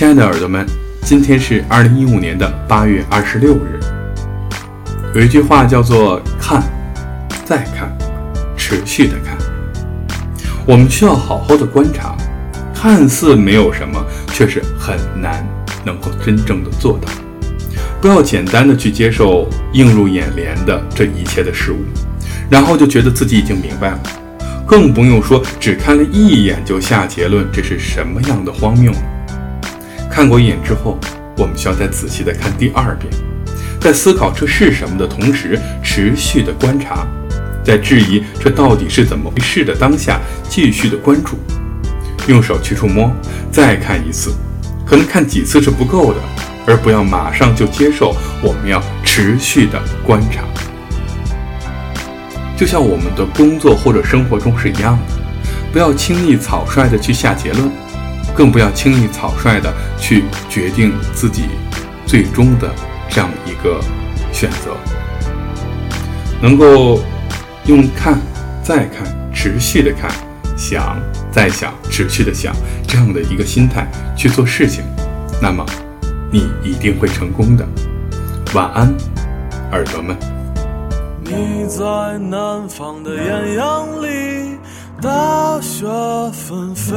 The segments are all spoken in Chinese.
亲爱的耳朵们，今天是二零一五年的八月二十六日。有一句话叫做“看，再看，持续的看”。我们需要好好的观察，看似没有什么，却是很难能够真正的做到。不要简单的去接受映入眼帘的这一切的事物，然后就觉得自己已经明白了。更不用说只看了一眼就下结论，这是什么样的荒谬？看过一眼之后，我们需要再仔细的看第二遍，在思考这是什么的同时，持续的观察，在质疑这到底是怎么回事的当下，继续的关注，用手去触摸，再看一次，可能看几次是不够的，而不要马上就接受，我们要持续的观察。就像我们的工作或者生活中是一样的，不要轻易草率的去下结论，更不要轻易草率的去决定自己最终的这样一个选择。能够用看、再看、持续的看、想、再想、持续的想这样的一个心态去做事情，那么你一定会成功的。晚安，耳朵们。你在南方的艳阳里，大雪纷飞；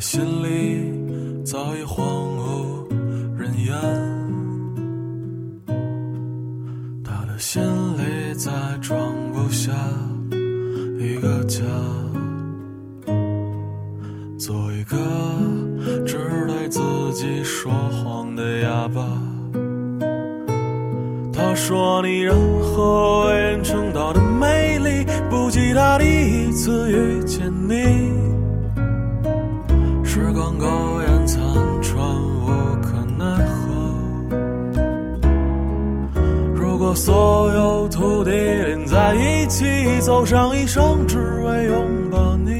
心里早已荒无人烟。他的心里再装不下一个家，做一个只对自己说谎的哑巴。他说：“你任何为人称道的美丽，不及他第一次遇见你。苟延残喘，无可奈何。如果所有土地连在一起，走上一生，只为拥抱你，